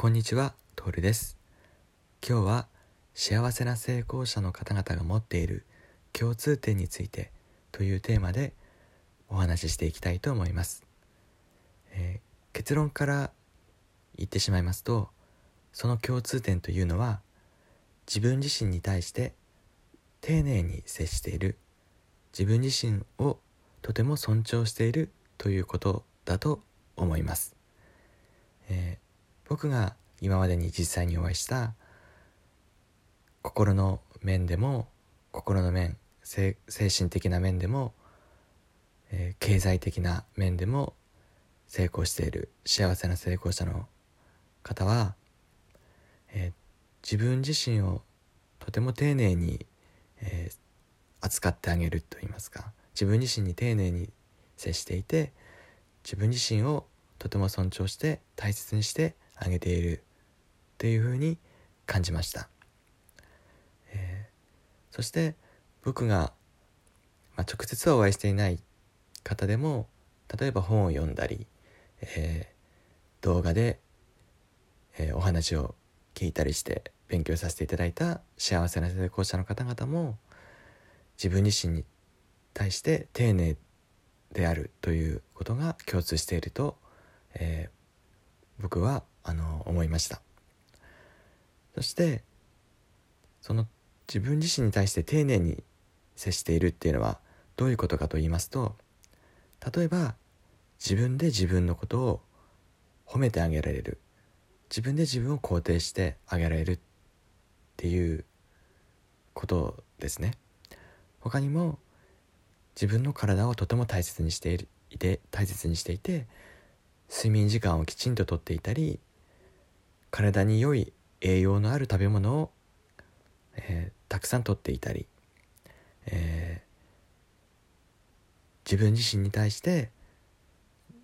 こんにちは、トールです。今日は幸せな成功者の方々が持っている共通点についてというテーマでお話ししていきたいと思います。えー、結論から言ってしまいますと、その共通点というのは自分自身に対して丁寧に接している自分自身をとても尊重しているということだと思います。えー僕が今までに実際にお会いした心の面でも心の面精神的な面でも、えー、経済的な面でも成功している幸せな成功者の方は、えー、自分自身をとても丁寧に、えー、扱ってあげると言いますか自分自身に丁寧に接していて自分自身をとても尊重して大切にしてあげている。っていうふうに感じました、えー、そして僕が、まあ、直接はお会いしていない方でも例えば本を読んだり、えー、動画で、えー、お話を聞いたりして勉強させていただいた幸せな成功者の方々も自分自身に対して丁寧であるということが共通していると、えー、僕はあの思いました。そしてその自分自身に対して丁寧に接しているっていうのはどういうことかと言いますと例えば自分で自分のことを褒めてあげられる。自分で自分を肯定してあげられるっていうことですね。他にも自分の体をとても大切にしていて大切にしていて睡眠時間をきちんととっていたり体に良い栄養のある食べ物を、えー、たくさんとっていたり、えー、自分自身に対して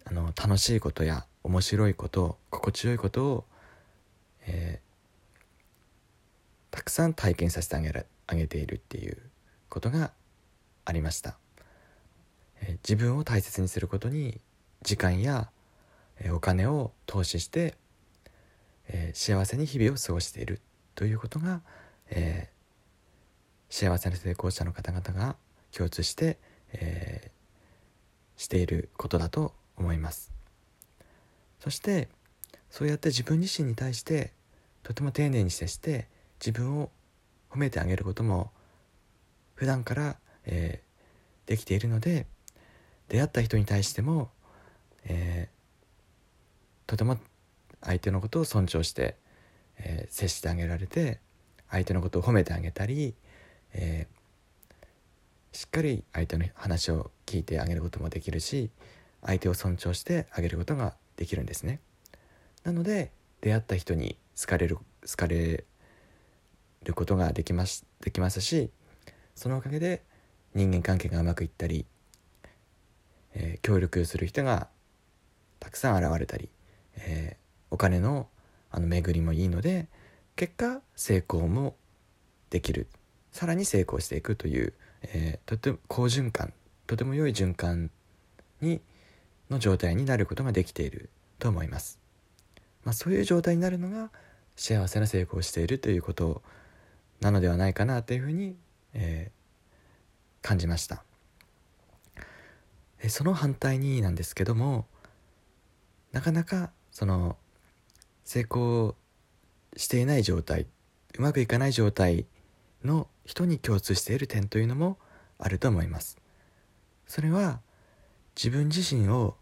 あの楽しいことや面白いこと心地よいことを、えー、たくさん体験させてあげるあげているっていうことがありました、えー、自分を大切にすることに時間や、えー、お金を投資してえー、幸せに日々を過ごしているということが、えー、幸せな成功者の方々が共通して、えー、していることだと思います。そしてそうやって自分自身に対してとても丁寧に接して自分を褒めてあげることも普段から、えー、できているので出会った人に対しても、えー、とても相手のことを尊重して、えー、接してあげられて相手のことを褒めてあげたり、えー、しっかり相手の話を聞いてあげることもできるし相手を尊重してあげることができるんですね。なので出会った人に好かれる好かれることができますできますしそのおかげで人間関係がうまくいったり、えー、協力する人がたくさん現れたり、えー、お金のあの巡りもいいので結果成功もできる。さらに成功していくという、えー、とても好循環。とても良い循環にの状態になることができている。と思います、まあ、そういう状態になるのが幸せな成功をしているということなのではないかなというふうに、えー、感じました。その反対になんですけどもなかなかその成功していない状態うまくいかない状態の人に共通している点というのもあると思います。それは自分自身を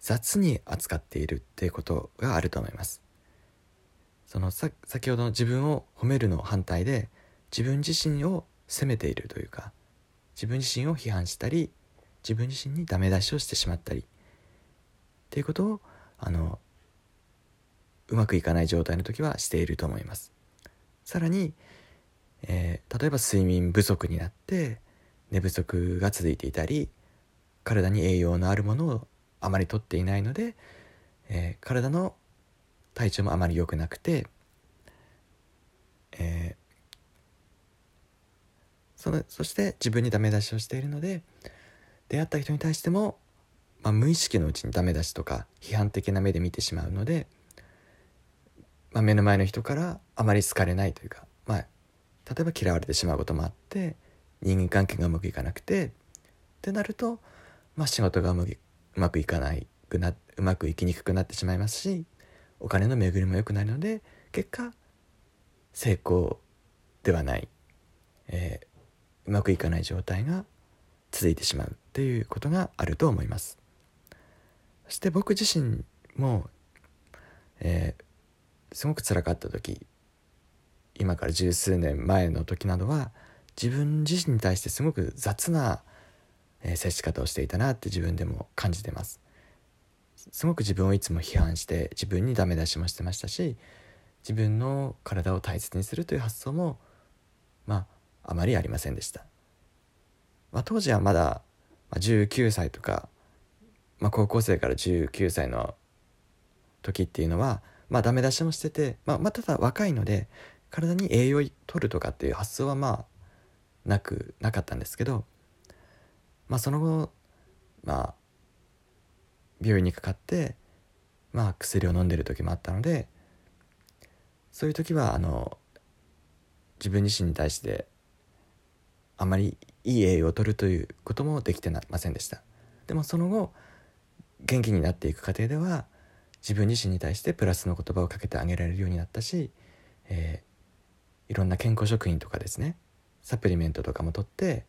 雑に扱っているっていうことがあると思います。そのさ先ほどの自分を褒めるの反対で自分自身を責めているというか自分自身を批判したり自分自身にダメ出しをしてしまったりっていうことをあのうまくいかない状態の時はしていると思います。さらに、えー、例えば睡眠不足になって寝不足が続いていたり体に栄養のあるものをあまりとっていないので、えー、体の体調もあまり良くなくて、えー、そのそして自分にダメ出しをしているので出会った人に対しても、まあ、無意識のうちにダメ出しとか批判的な目で見てしまうのでまあ、目の前の人からあまり好かれないというか、まあ、例えば嫌われてしまうこともあって人間関係がうまくいかなくてってなると、まあ、仕事がうまくいかないくなうまくいきにくくなってしまいますしお金の巡りも良くないので結果成功ではない、えー、うまくいかない状態が続いてしまうっていうことがあると思います。そして僕自身も、えー、すごく辛かった時今から十数年前の時などは自分自身に対してすごく雑な、えー、接し方をしていたなって自分でも感じてます。すごく自分をいつも批判して自分にダメ出しもしてましたし自分の体を大切にするという発想もまああまりありませんでした、まあ、当時はまだ19歳とか、まあ、高校生から19歳の時っていうのはまあダメ出しもしてて、まあ、まあただ若いので体に栄養を取るとかっていう発想はまあなくなかったんですけどまあその後まあ病院にかかってまあ薬を飲んでる時もあったのでそういう時はあの自分自身に対してあまりいい栄養を取るということもできてませんでした。でもその後元気になっていく過程では自分自身に対してプラスの言葉をかけてあげられるようになったし、えー、いろんな健康食品とかですねサプリメントとかもとって、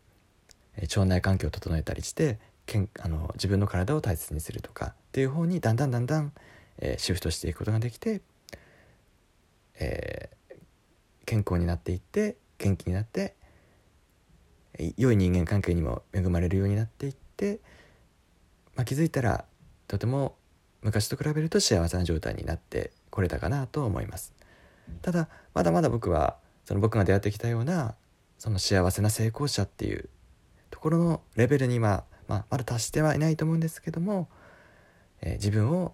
えー、腸内環境を整えたりしてけんあの自分の体を大切にするとかっていう方にだんだんだんだん、えー、シフトしていくことができて、えー、健康になっていって元気になって良い人間関係にも恵まれるようになっていって、まあ、気づいたらとても昔と比べると幸せな状態になってこれたかなと思います。ただまだまだ僕はその僕が出会ってきたようなその幸せな成功者っていうところのレベルにはまあ、まだ達してはいないと思うんですけども、えー、自分を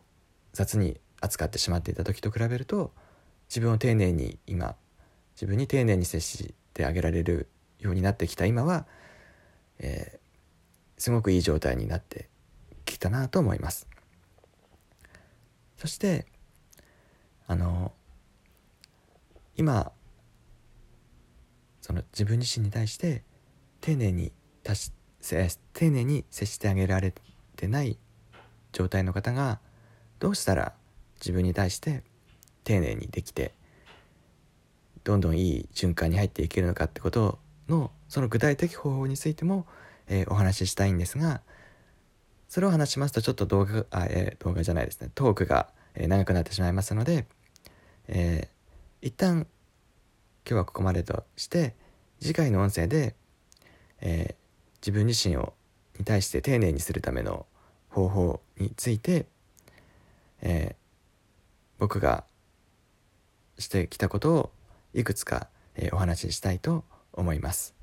雑に扱ってしまっていた時と比べると自分を丁寧に今自分に丁寧に接してあげられるようになってきた。今は、えー、すごくいい状態になってきたなと思います。そしてあの今その自分自身に対して丁寧に達し丁寧に接してあげられてない状態の方がどうしたら自分に対して丁寧にできてどんどんいい循環に入っていけるのかってことのその具体的方法についても、えー、お話ししたいんですがそれを話しますとちょっと動画あ、えー、動画じゃないですね。トークが、え、長くなってしまいますので、えー、一旦今日はここまでとして次回の音声で、え、自分自身をに対して丁寧にするための方法について、え、僕がしてきたことをいくつか、え、お話ししたいと思います、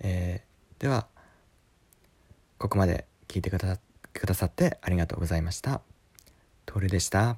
えー、ではここまで。聞いてくださってありがとうございましたトールでした。